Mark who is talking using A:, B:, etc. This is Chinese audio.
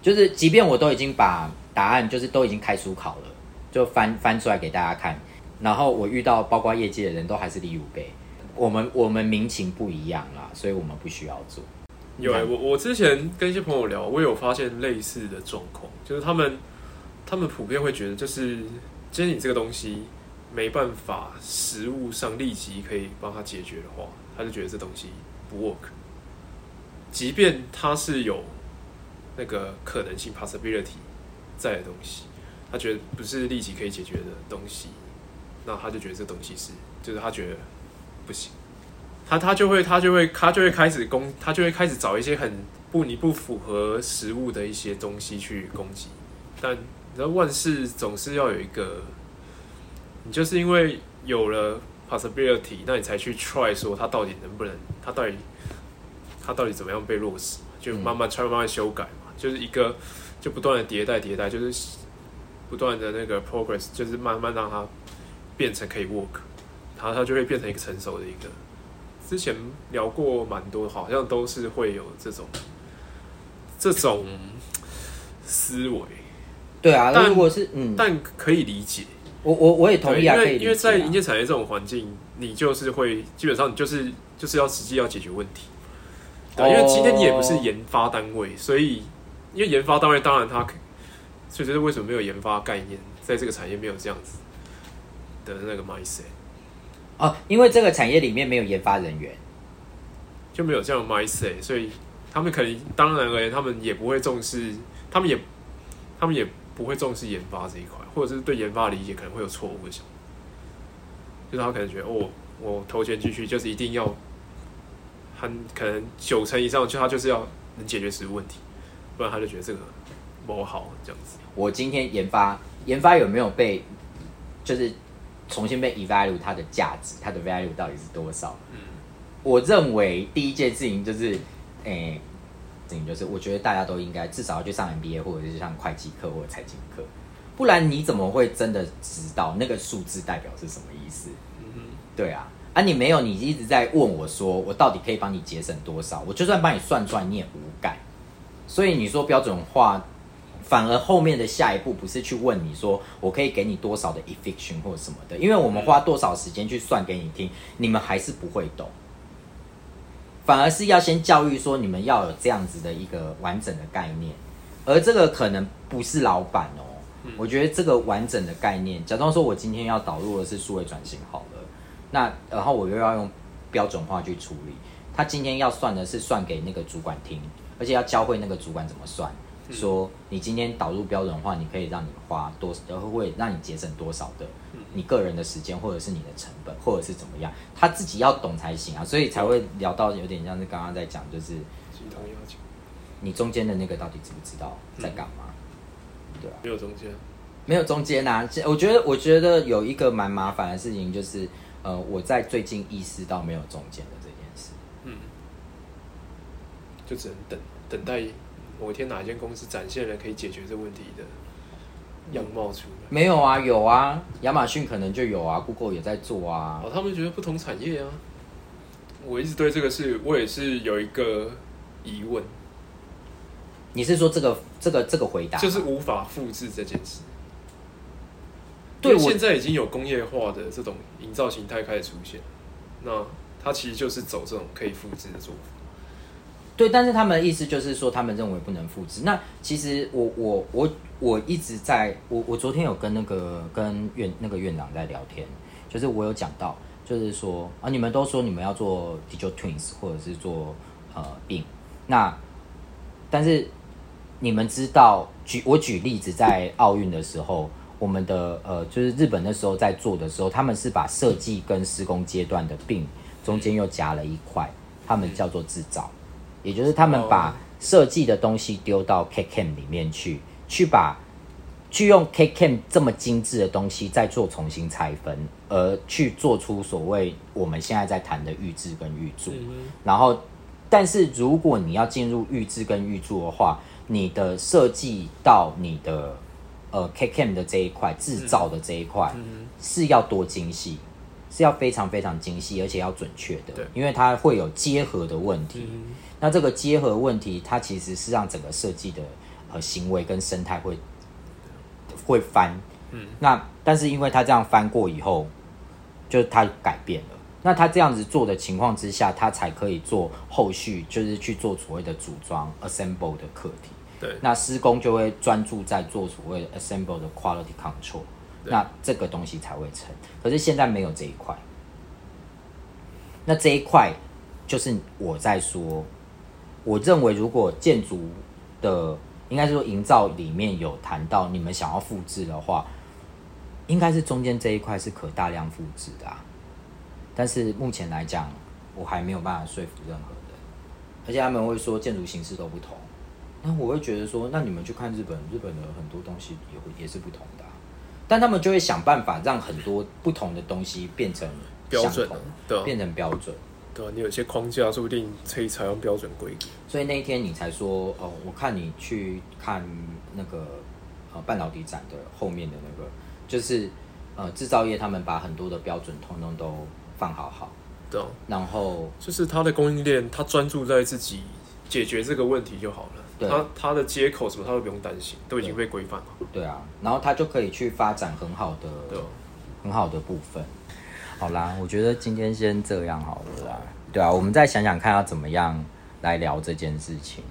A: 就是即便我都已经把答案就是都已经开书考了，就翻翻出来给大家看，然后我遇到包括业界的人都还是离五倍，我们我们民情不一样啦，所以我们不需要做。
B: 有哎、我我之前跟一些朋友聊，我有发现类似的状况，就是他们他们普遍会觉得，就是今天你这个东西没办法实物上立即可以帮他解决的话，他就觉得这东西不 work。即便他是有那个可能性 possibility 在的东西，他觉得不是立即可以解决的东西，那他就觉得这东西是，就是他觉得不行。他他就会他就会他就会开始攻，他就会开始找一些很不你不符合实物的一些东西去攻击。但你知道万事总是要有一个，你就是因为有了 possibility，那你才去 try 说它到底能不能，它到底它到底怎么样被落实，就慢慢 try 慢慢修改，就是一个就不断的迭代迭代，就是不断的那个 progress，就是慢慢让它变成可以 work，然后它就会变成一个成熟的一个。之前聊过蛮多，好像都是会有这种这种思维，
A: 对啊，
B: 但
A: 如果是嗯，
B: 但可以理解。
A: 我我我也同，意啊，
B: 因为因为在营建产业这种环境，你就是会基本上你就是就是要实际要解决问题。对，因为今天你也不是
A: 哦
B: 研发单位，所以因为研发单位当然它可，所以这是为什么没有研发概念，在这个产业没有这样子的那个 mindset，
A: 哦，因为这个产业里面没有研发人员，
B: 就没有这样的 mindset，所以他们可能当然而言，他们也不会重视，他们也他们也不会重视研发这一块，或者是对研发理解可能会有错误的想法，就是他可能觉得哦，我投钱进去就是一定要，很可能九成以上就他就是要能解决实物问题，不然他就觉得这个不好这样子。
A: 我今天研发研发有没有被就是重新被 evaluate 它的价值，它的 value 到底是多少？
B: 嗯
A: 我认为第一件事情就是，诶、事情就是我觉得大家都应该至少要去上 MBA 或者是上会计课或者财经课，不然你怎么会真的知道那个数字代表是什么意思？
B: 嗯
A: 对啊，啊你没有，你一直在问我说我到底可以帮你节省多少？我就算帮你算出来，你也无感。所以你说标准化，反而后面的下一步不是去问你说我可以给你多少的 effiction 或者什么的，因为我们花多少时间去算给你听，你们还是不会懂。反而是要先教育说你们要有这样子的一个完整的概念，而这个可能不是老板哦。我觉得这个完整的概念，假装说我今天要导入的是数位转型好了，那然后我又要用标准化去处理，他今天要算的是算给那个主管听，而且要教会那个主管怎么算，说你今天导入标准化，你可以让你花多，呃会让你节省多少的你个人的时间，或者是你的成本，或者是怎么样，他自己要懂才行啊，所以才会聊到有点像是刚刚在讲，就是你中间的那个到底知不知道在干嘛？
B: 对啊没有中间。
A: 没有中间啊，这我觉得，我觉得有一个蛮麻烦的事情，就是呃，我在最近意识到没有中间的。
B: 就只能等等待某一天哪一间公司展现了可以解决这问题的样貌出来。
A: 没有啊，有啊，亚马逊可能就有啊，Google 也在做啊。
B: 哦，他们觉得不同产业啊。我一直对这个事，我也是有一个疑问，
A: 你是说这个这个这个回答？
B: 就是无法复制这件事。
A: 对
B: 现在已经有工业化的这种营造形态开始出现，那它其实就是走这种可以复制的做法。
A: 对，但是他们的意思就是说，他们认为不能复制。那其实我我我我一直在，我我昨天有跟那个跟院那个院长在聊天，就是我有讲到，就是说啊，你们都说你们要做 digital twins 或者是做呃病，那但是你们知道，举我举例子，在奥运的时候，我们的呃就是日本那时候在做的时候，他们是把设计跟施工阶段的病中间又夹了一块，他们叫做制造。也就是他们把设计的东西丢到 KCAM 里面去，去把去用 KCAM 这么精致的东西再做重新拆分，而去做出所谓我们现在在谈的预制跟预铸。然后，但是如果你要进入预制跟预铸的话，你的设计到你的呃 KCAM 的这一块制造的这一块、是要多精细，是要非常非常精细，而且要准确的
B: 对，
A: 因为它会有结合的问题。那这个结合问题，它其实是让整个设计的呃行为跟生态会会翻。嗯，那但是因为他这样翻过以后，就他改变了。那他这样子做的情况之下，他才可以做后续，就是去做所谓的组装 assemble 的课题。
B: 对，
A: 那施工就会专注在做所谓的 assemble 的 quality control，那这个东西才会成。可是现在没有这一块，那这一块就是我在说，我认为如果建筑的，应该是说营造里面有谈到你们想要复制的话，应该是中间这一块是可大量复制的啊。但是目前来讲，我还没有办法说服任何人，而且他们会说建筑形式都不同。那我会觉得说，那你们去看日本，日本的很多东西也会也是不同的，但他们就会想办法让很多不同的东西变成
B: 标准，对，
A: 变成标准，
B: 对你有些框架说不定可以采用标准规格。
A: 所以那一天你才说，哦，我看你去看那个呃半导体展的后面的那个，就是呃制造业他们把很多的标准通通都放好好，
B: 对，
A: 然后
B: 就是他的供应链，他专注在自己解决这个问题就好了。他他的接口什么他都不用担心，都已经被规范了。
A: 对啊，然后他就可以去发展很好的、很好的部分。好啦，我觉得今天先这样好了啦。对啊，我们再想想看要怎么样来聊这件事情。